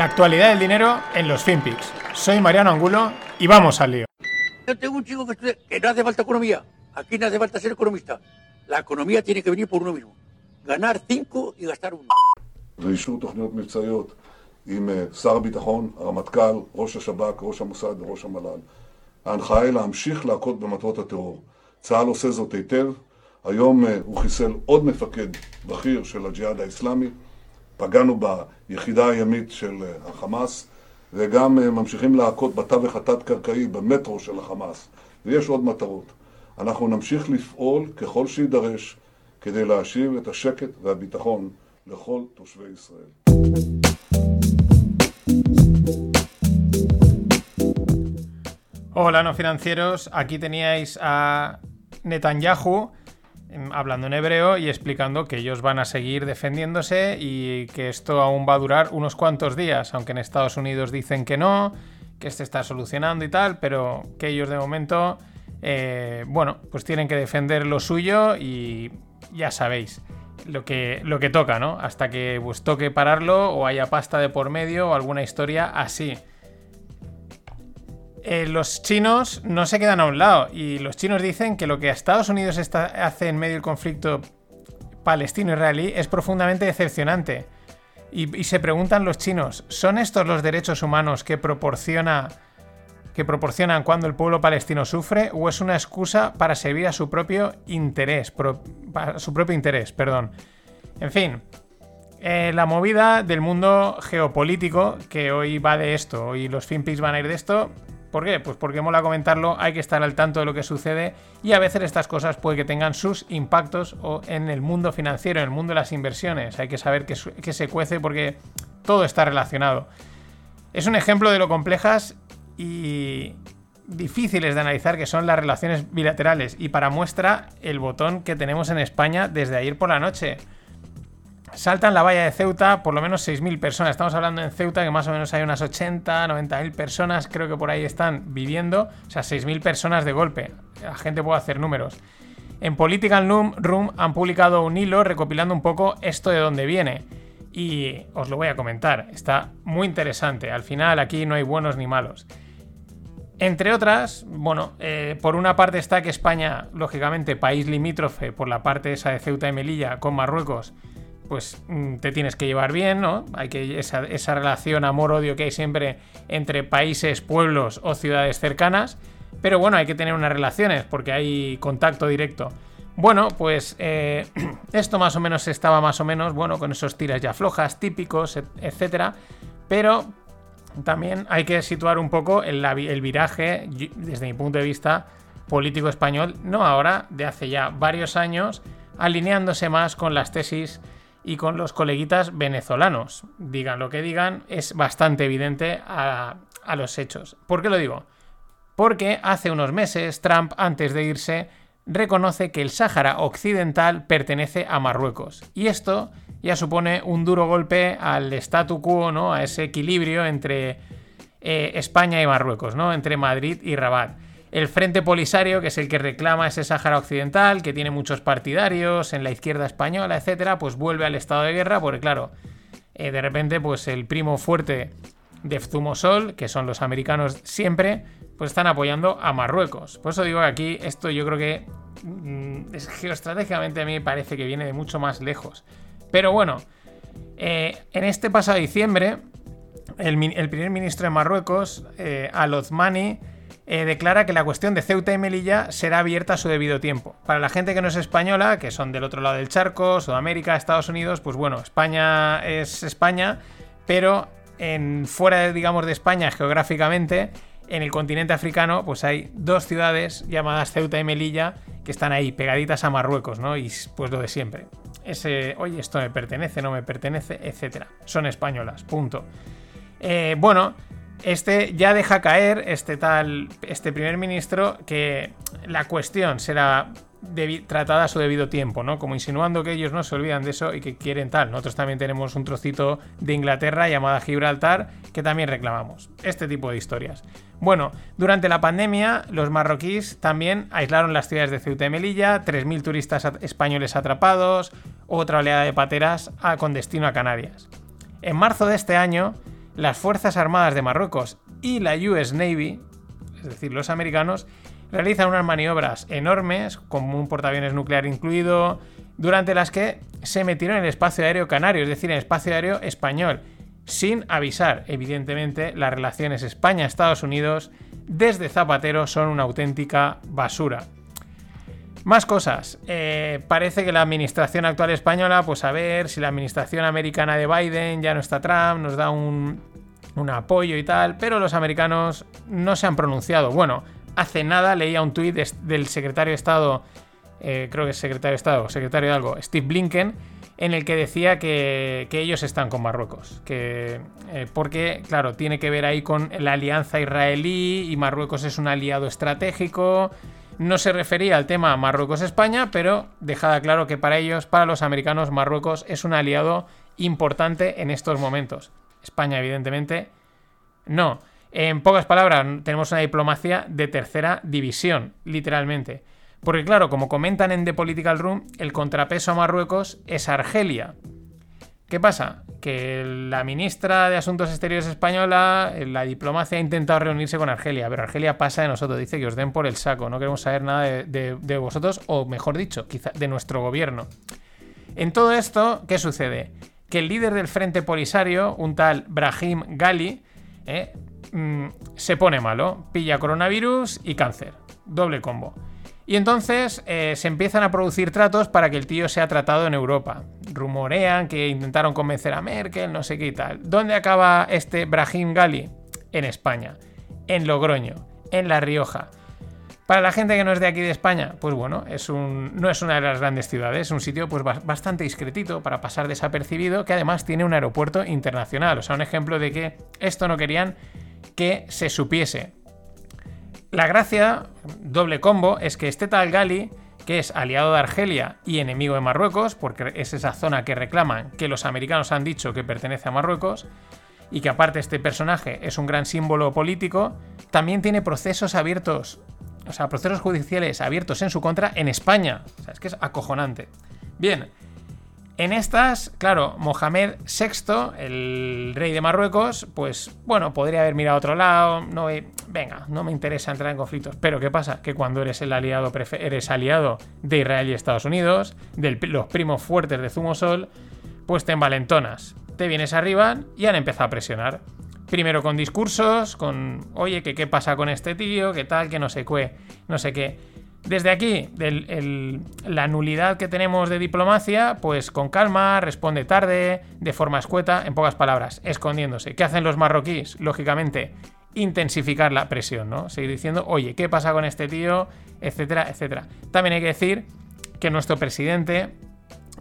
La actualidad del dinero en los FinPix. Soy Mariano Angulo y vamos al lío. Yo tengo un chico que estudia que no hace falta economía. Aquí no hace falta ser economista. La economía tiene que venir por uno mismo. ganar cinco y gastar uno. ואישור תוכניות מבצעיות עם אה, שר הביטחון, הרמטכ"ל, ראש השב"כ, ראש המוסד וראש המל"ל. ההנחיה היא להמשיך להכות במטרות הטרור. צה"ל עושה זאת היטב. היום אה, הוא חיסל עוד מפקד בכיר של הג'יהאד האסלאמי. פגענו ביחידה הימית של אה, החמאס, וגם אה, ממשיכים להכות בתווך התת-קרקעי במטרו של החמאס. ויש עוד מטרות. אנחנו נמשיך לפעול ככל שיידרש כדי להשיב את השקט והביטחון לכל תושבי ישראל. Hola, no financieros. Aquí teníais a Netanyahu hablando en hebreo y explicando que ellos van a seguir defendiéndose y que esto aún va a durar unos cuantos días, aunque en Estados Unidos dicen que no, que se está solucionando y tal, pero que ellos de momento, eh, bueno, pues tienen que defender lo suyo y ya sabéis lo que, lo que toca, ¿no? Hasta que pues toque pararlo o haya pasta de por medio o alguna historia así. Eh, los chinos no se quedan a un lado y los chinos dicen que lo que Estados Unidos está- hace en medio del conflicto palestino-israelí es profundamente decepcionante. Y, se preguntan los chinos, ¿son estos los derechos humanos que proporciona que proporcionan cuando el pueblo palestino sufre o es una excusa para servir a su propio interés, su propio interés, perdón. En fin, eh, la movida del mundo geopolítico que hoy va de esto, hoy los FinPix van a ir de esto. ¿Por qué? Pues porque mola comentarlo, hay que estar al tanto de lo que sucede y a veces estas cosas puede que tengan sus impactos en el mundo financiero, en el mundo de las inversiones. Hay que saber que se cuece porque todo está relacionado. Es un ejemplo de lo complejas y difíciles de analizar que son las relaciones bilaterales y para muestra el botón que tenemos en España desde ayer por la noche. Saltan la valla de Ceuta por lo menos 6.000 personas. Estamos hablando en Ceuta que más o menos hay unas 80, 90.000 personas, creo que por ahí están viviendo. O sea, 6.000 personas de golpe. La gente puede hacer números. En Political Room, han publicado un hilo recopilando un poco esto de dónde viene. Y os lo voy a comentar. Está muy interesante. Al final aquí no hay buenos ni malos. Entre otras, bueno, eh, por una parte está que España, lógicamente, país limítrofe por la parte esa de Ceuta y Melilla con Marruecos, pues mm, te tienes que llevar bien, ¿no? Hay que esa, relación amor-odio que hay siempre entre países, pueblos o ciudades cercanas. Pero bueno, hay que tener unas relaciones porque hay contacto directo. Bueno, pues eh, esto más o menos estaba más o menos, bueno, con esos tiras ya flojas, típicos, et- etcétera. Pero también hay que situar un poco el, viraje, desde mi punto de vista, político español, no ahora, de hace ya varios años, alineándose más con las tesis y con los coleguitas venezolanos. Digan lo que digan, es bastante evidente a, los hechos. ¿Por qué lo digo? Porque hace unos meses Trump, antes de irse, reconoce que el Sáhara Occidental pertenece a Marruecos. Y esto ya supone un duro golpe al statu quo, ¿no? A ese equilibrio entre eh, España y Marruecos, ¿no? Entre Madrid y Rabat. El Frente Polisario, que es el que reclama ese Sáhara Occidental, que tiene muchos partidarios en la izquierda española, etcétera, pues vuelve al estado de guerra, porque claro, eh, de repente, pues el primo fuerte de Zumosol, que son los americanos siempre, pues están apoyando a Marruecos. Por eso digo que aquí esto yo creo que mm, es- geoestratégicamente a mí me parece que viene de mucho más lejos. Pero bueno, eh, en este pasado diciembre, el primer ministro de Marruecos, eh, Al-Othmani, eh, declara que la cuestión de Ceuta y Melilla será abierta a su debido tiempo. Para la gente que no es española, que son del otro lado del charco, Sudamérica, Estados Unidos, pues bueno, España es España, pero en, fuera, digamos, de España geográficamente, en el continente africano, pues hay dos ciudades llamadas Ceuta y Melilla que están ahí, pegaditas a Marruecos, ¿no? Y pues lo de siempre. Ese, oye, esto me pertenece, no me pertenece, etcétera. Son españolas, punto. Eh, bueno, este ya deja caer, este tal, este primer ministro, que la cuestión será tratada a su debido tiempo, ¿no? Como insinuando que ellos no se olvidan de eso y que quieren tal. Nosotros también tenemos un trocito de Inglaterra llamada Gibraltar que también reclamamos. Este tipo de historias. Bueno, durante la pandemia, los marroquíes también aislaron las ciudades de Ceuta y Melilla, 3.000 turistas españoles atrapados, otra oleada de pateras a- con destino a Canarias. En marzo de este año, las Fuerzas Armadas de Marruecos y la US Navy, es decir, los americanos, realizan unas maniobras enormes, con un portaaviones nuclear incluido, durante las que se metieron en el espacio aéreo canario, es decir, en el espacio aéreo español, sin avisar. Evidentemente, las relaciones España-Estados Unidos desde Zapatero son una auténtica basura. Más cosas. Eh, parece que la administración actual española, pues a ver si la administración americana de Biden ya no está Trump, nos da un, apoyo y tal, pero los americanos no se han pronunciado. Bueno, hace nada leía un tuit del secretario de Estado, eh, creo que es secretario de Estado, secretario de algo, Steve Blinken, en el que decía que, ellos están con Marruecos. Que, eh, porque, claro, tiene que ver ahí con la alianza israelí y Marruecos es un aliado estratégico. No se refería al tema Marruecos-España, pero dejaba claro que para ellos, para los americanos, Marruecos es un aliado importante en estos momentos. España, evidentemente, no. En pocas palabras, tenemos una diplomacia de tercera división, literalmente. Porque claro, como comentan en The Political Room, el contrapeso a Marruecos es Argelia. ¿Qué pasa? Que la ministra de Asuntos Exteriores española, la diplomacia ha intentado reunirse con Argelia, pero Argelia pasa de nosotros, dice que os den por el saco, no queremos saber nada de, vosotros, o mejor dicho, quizá de nuestro gobierno. En todo esto, ¿qué sucede? Que el líder del Frente Polisario, un tal Brahim Gali, eh, mm, se pone malo, pilla coronavirus y cáncer. Doble combo. Y entonces eh, se empiezan a producir tratos para que el tío sea tratado en Europa. Rumorean que intentaron convencer a Merkel, no sé qué y tal. ¿Dónde acaba este Brahim Gali? En España, en Logroño, en La Rioja. Para la gente que no es de aquí de España, pues bueno, es no es una de las grandes ciudades, es un sitio pues bastante discretito para pasar desapercibido, que además tiene un aeropuerto internacional. O sea, un ejemplo de que esto no querían que se supiese. La gracia, doble combo, es que este tal Gali, que es aliado de Argelia y enemigo de Marruecos, porque es esa zona que reclaman que los americanos han dicho que pertenece a Marruecos, y que aparte este personaje es un gran símbolo político, también tiene procesos abiertos, o sea, procesos judiciales abiertos en su contra en España. O sea, es que es acojonante. Bien, en estas, claro, Mohamed VI, el rey de Marruecos, pues bueno, podría haber mirado a otro lado, no, venga, no me interesa entrar en conflictos. Pero ¿qué pasa? Que cuando eres el aliado, eres aliado de Israel y Estados Unidos, de los primos fuertes de Zumosol, pues te envalentonas, te vienes arriba y han empezado a presionar. Primero con discursos, con, oye, que qué pasa con este tío, qué tal, que no sé qué, no sé qué. Desde aquí, la nulidad que tenemos de diplomacia, pues con calma, responde tarde, de forma escueta, en pocas palabras, escondiéndose. ¿Qué hacen los marroquíes? Lógicamente, intensificar la presión, ¿no? Seguir diciendo, oye, ¿qué pasa con este tío? Etcétera, etcétera. También hay que decir que nuestro presidente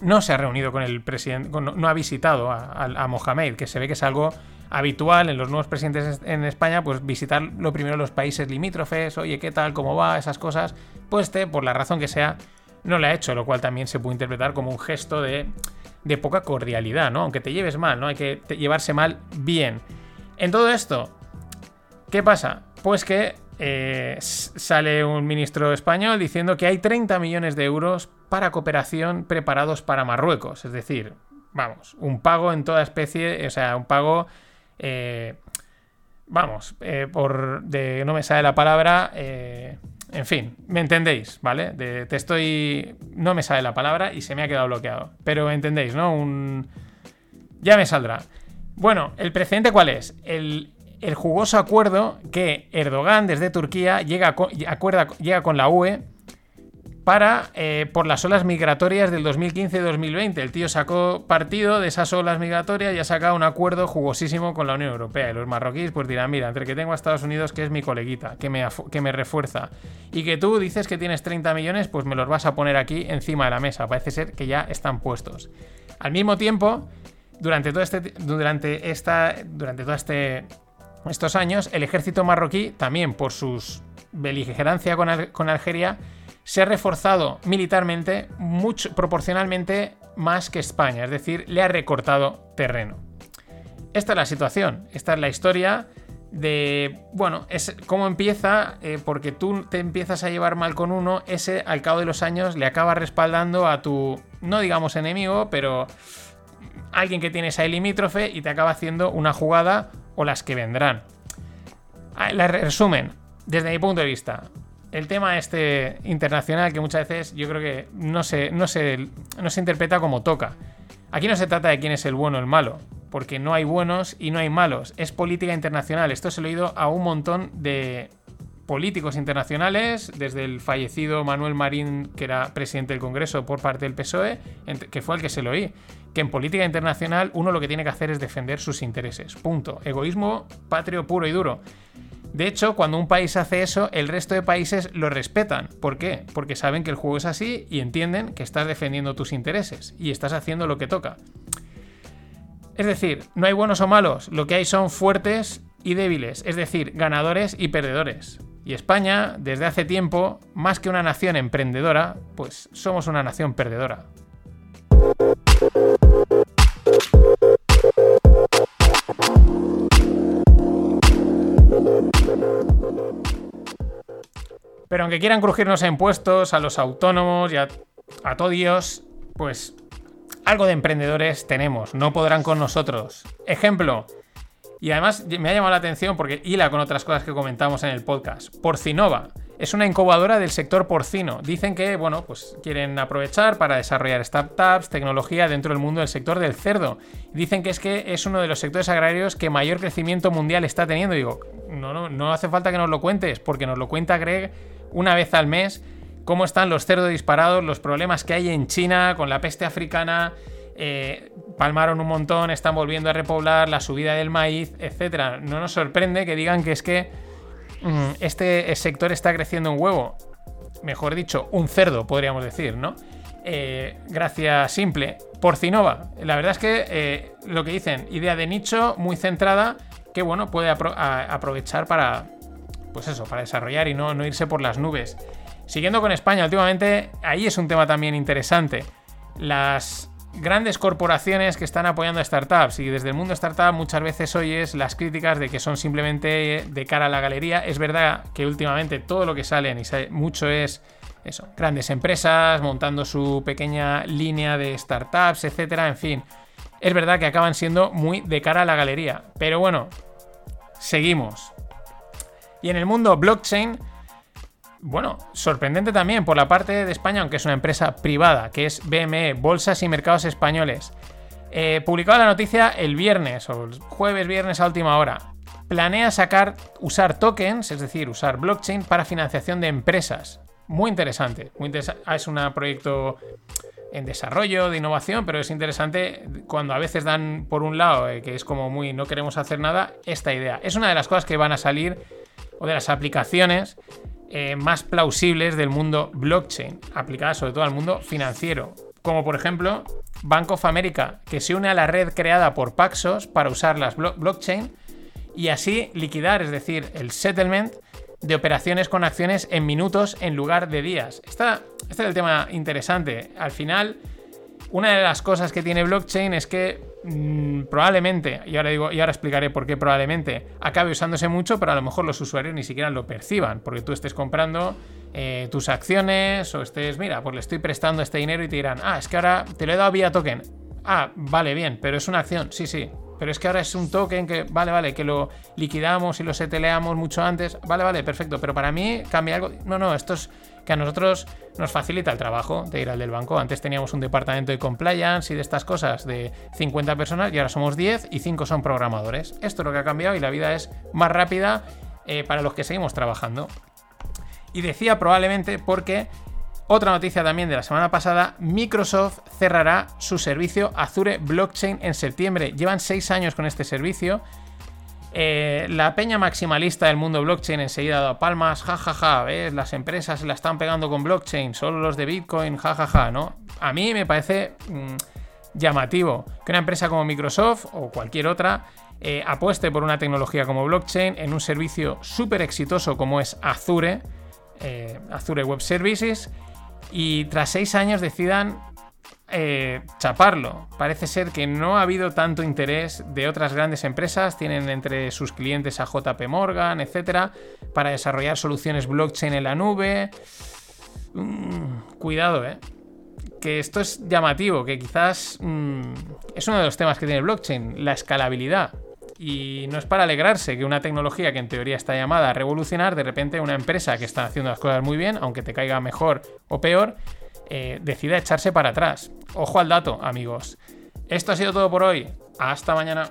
no se ha reunido con el presidente, no, ha visitado a Mohamed, que se ve que es algo habitual en los nuevos presidentes en España, pues visitar lo primero los países limítrofes, oye, ¿qué tal? ¿Cómo va? Esas cosas. Pues este, por la razón que sea, no lo ha hecho, lo cual también se puede interpretar como un gesto de, de poca cordialidad, ¿no? Aunque te lleves mal, ¿no? Hay que llevarse mal bien. En todo esto, ¿qué pasa? Pues que eh, sale un ministro español diciendo que hay 30 millones de euros para cooperación preparados para Marruecos. Es decir, vamos, un pago en toda especie, o sea, un pago eh, vamos, eh, por de no me sale la palabra. En fin, me entendéis, ¿vale? te estoy. No me sale la palabra y se me ha quedado bloqueado. Pero entendéis, ¿no? Un. Ya me saldrá. Bueno, ¿el precedente cuál es? El, jugoso acuerdo que Erdogan desde Turquía llega, acuerda, llega con la UE para eh, por las olas migratorias del 2015-2020. El tío sacó partido de esas olas migratorias y ha sacado un acuerdo jugosísimo con la Unión Europea. Y los marroquíes pues dirán, mira, entre que tengo a Estados Unidos, que es mi coleguita, que me, que me refuerza, y que tú dices que tienes 30 millones, pues me los vas a poner aquí encima de la mesa. Parece ser que ya están puestos. Al mismo tiempo, durante todo este, durante esta, durante todo este, estos años, el ejército marroquí, también por sus beligerancia con, con Algeria, se ha reforzado militarmente mucho, proporcionalmente más que España, es decir, le ha recortado terreno. Esta es la situación, esta es la historia de, bueno, es cómo empieza, eh, porque tú te empiezas a llevar mal con uno, ese al cabo de los años le acaba respaldando a tu, no digamos enemigo, pero alguien que tienes ahí limítrofe y te acaba haciendo una jugada o las que vendrán. Ah, La resumen, desde mi punto de vista, el tema este internacional que muchas veces yo creo que no se, no se, no se interpreta como toca. Aquí no se trata de quién es el bueno o el malo, porque no hay buenos y no hay malos. Es política internacional. Esto se lo he oído a un montón de políticos internacionales, desde el fallecido Manuel Marín, que era presidente del Congreso por parte del PSOE, que fue el que se lo oí, que en política internacional uno lo que tiene que hacer es defender sus intereses. Punto. Egoísmo patrio puro y duro. De hecho, cuando un país hace eso, el resto de países lo respetan. ¿Por qué? Porque saben que el juego es así y entienden que estás defendiendo tus intereses y estás haciendo lo que toca. Es decir, no hay buenos o malos, lo que hay son fuertes y débiles, es decir, ganadores y perdedores. Y España, desde hace tiempo, más que una nación emprendedora, pues somos una nación perdedora. Pero aunque quieran crujirnos a impuestos, a los autónomos y a, a todos, pues algo de emprendedores tenemos, no podrán con nosotros. Ejemplo, y además me ha llamado la atención porque hila con otras cosas que comentamos en el podcast. Porcinova es una incubadora del sector porcino. Dicen que, bueno, pues quieren aprovechar para desarrollar startups, tecnología dentro del mundo del sector del cerdo. Dicen que es que es uno de los sectores agrarios que mayor crecimiento mundial está teniendo. Digo, no, no, no hace falta que nos lo cuentes, porque nos lo cuenta Greg una vez al mes cómo están los cerdos disparados, los problemas que hay en China con la peste africana, eh, palmaron un montón, están volviendo a repoblar, la subida del maíz, etcétera. No nos sorprende que digan que es que mm, este sector está creciendo un huevo. Mejor dicho, un cerdo, podríamos decir, ¿no? Eh, gracia simple. Porcinova. La verdad es que eh, lo que dicen, idea de nicho muy centrada, que bueno, puede aprovechar para. Pues eso, para desarrollar y no, no irse por las nubes. Siguiendo con España, últimamente, ahí es un tema también interesante. Las grandes corporaciones que están apoyando a startups y desde el mundo startup muchas veces oyes las críticas de que son simplemente de cara a la galería. Es verdad que últimamente todo lo que salen y sale mucho es eso, grandes empresas montando su pequeña línea de startups, etcétera, en fin. Es verdad que acaban siendo muy de cara a la galería, pero bueno, seguimos. Y en el mundo blockchain, bueno, sorprendente también por la parte de España, aunque es una empresa privada, que es BME, Bolsas y Mercados Españoles. Eh, publicaba la noticia el viernes, o el jueves, viernes a última hora. Planea sacar, usar tokens, es decir, usar blockchain para financiación de empresas. Muy interesante. Muy interesa es un proyecto en desarrollo, de innovación, pero es interesante cuando a veces dan por un lado, eh, que es como muy no queremos hacer nada, esta idea. Es una de las cosas que van a salir, o de las aplicaciones eh, más plausibles del mundo blockchain, aplicadas sobre todo al mundo financiero. Como por ejemplo Bank of America, que se une a la red creada por Paxos para usar las blo blockchain y así liquidar, es decir, el settlement de operaciones con acciones en minutos en lugar de días. Esta, este es el tema interesante. Al final, una de las cosas que tiene blockchain es que mmm, probablemente, y ahora digo, y ahora explicaré por qué probablemente, acabe usándose mucho, pero a lo mejor los usuarios ni siquiera lo perciban, porque tú estés comprando eh, tus acciones o estés, mira, pues le estoy prestando este dinero y te dirán, ah, es que ahora te lo he dado vía token. Ah, vale, bien, pero es una acción, sí, sí. Pero es que ahora es un token que, vale, vale, que lo liquidamos y lo seteleamos mucho antes. Vale, vale, perfecto. Pero para mí cambia algo. No, no, esto es que a nosotros nos facilita el trabajo de ir al del banco. Antes teníamos un departamento de compliance y de estas cosas de 50 personas y ahora somos 10 y 5 son programadores. Esto es lo que ha cambiado y la vida es más rápida eh, para los que seguimos trabajando. Y decía probablemente porque otra noticia también de la semana pasada, Microsoft cerrará su servicio Azure Blockchain en septiembre. Llevan seis años con este servicio. Eh, la peña maximalista del mundo blockchain enseguida ha dado palmas, jajaja, ja, ja. Las empresas la están pegando con blockchain, solo los de Bitcoin, jajaja, ja, ja, ¿no? A mí me parece mmm, llamativo que una empresa como Microsoft o cualquier otra eh, apueste por una tecnología como blockchain en un servicio súper exitoso como es Azure, eh, Azure Web Services, y tras seis años decidan eh, chaparlo. Parece ser que no ha habido tanto interés de otras grandes empresas, tienen entre sus clientes a JP Morgan, etcétera, para desarrollar soluciones blockchain en la nube. Mm, cuidado, eh. Que esto es llamativo, que quizás mm, es uno de los temas que tiene el blockchain, la escalabilidad. Y no es para alegrarse que una tecnología que en teoría está llamada a revolucionar, de repente una empresa que está haciendo las cosas muy bien, aunque te caiga mejor o peor, eh, decida echarse para atrás. Ojo al dato, amigos. Esto ha sido todo por hoy. Hasta mañana.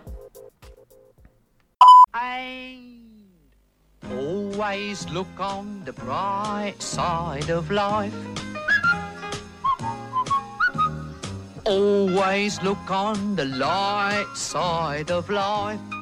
Light side of life.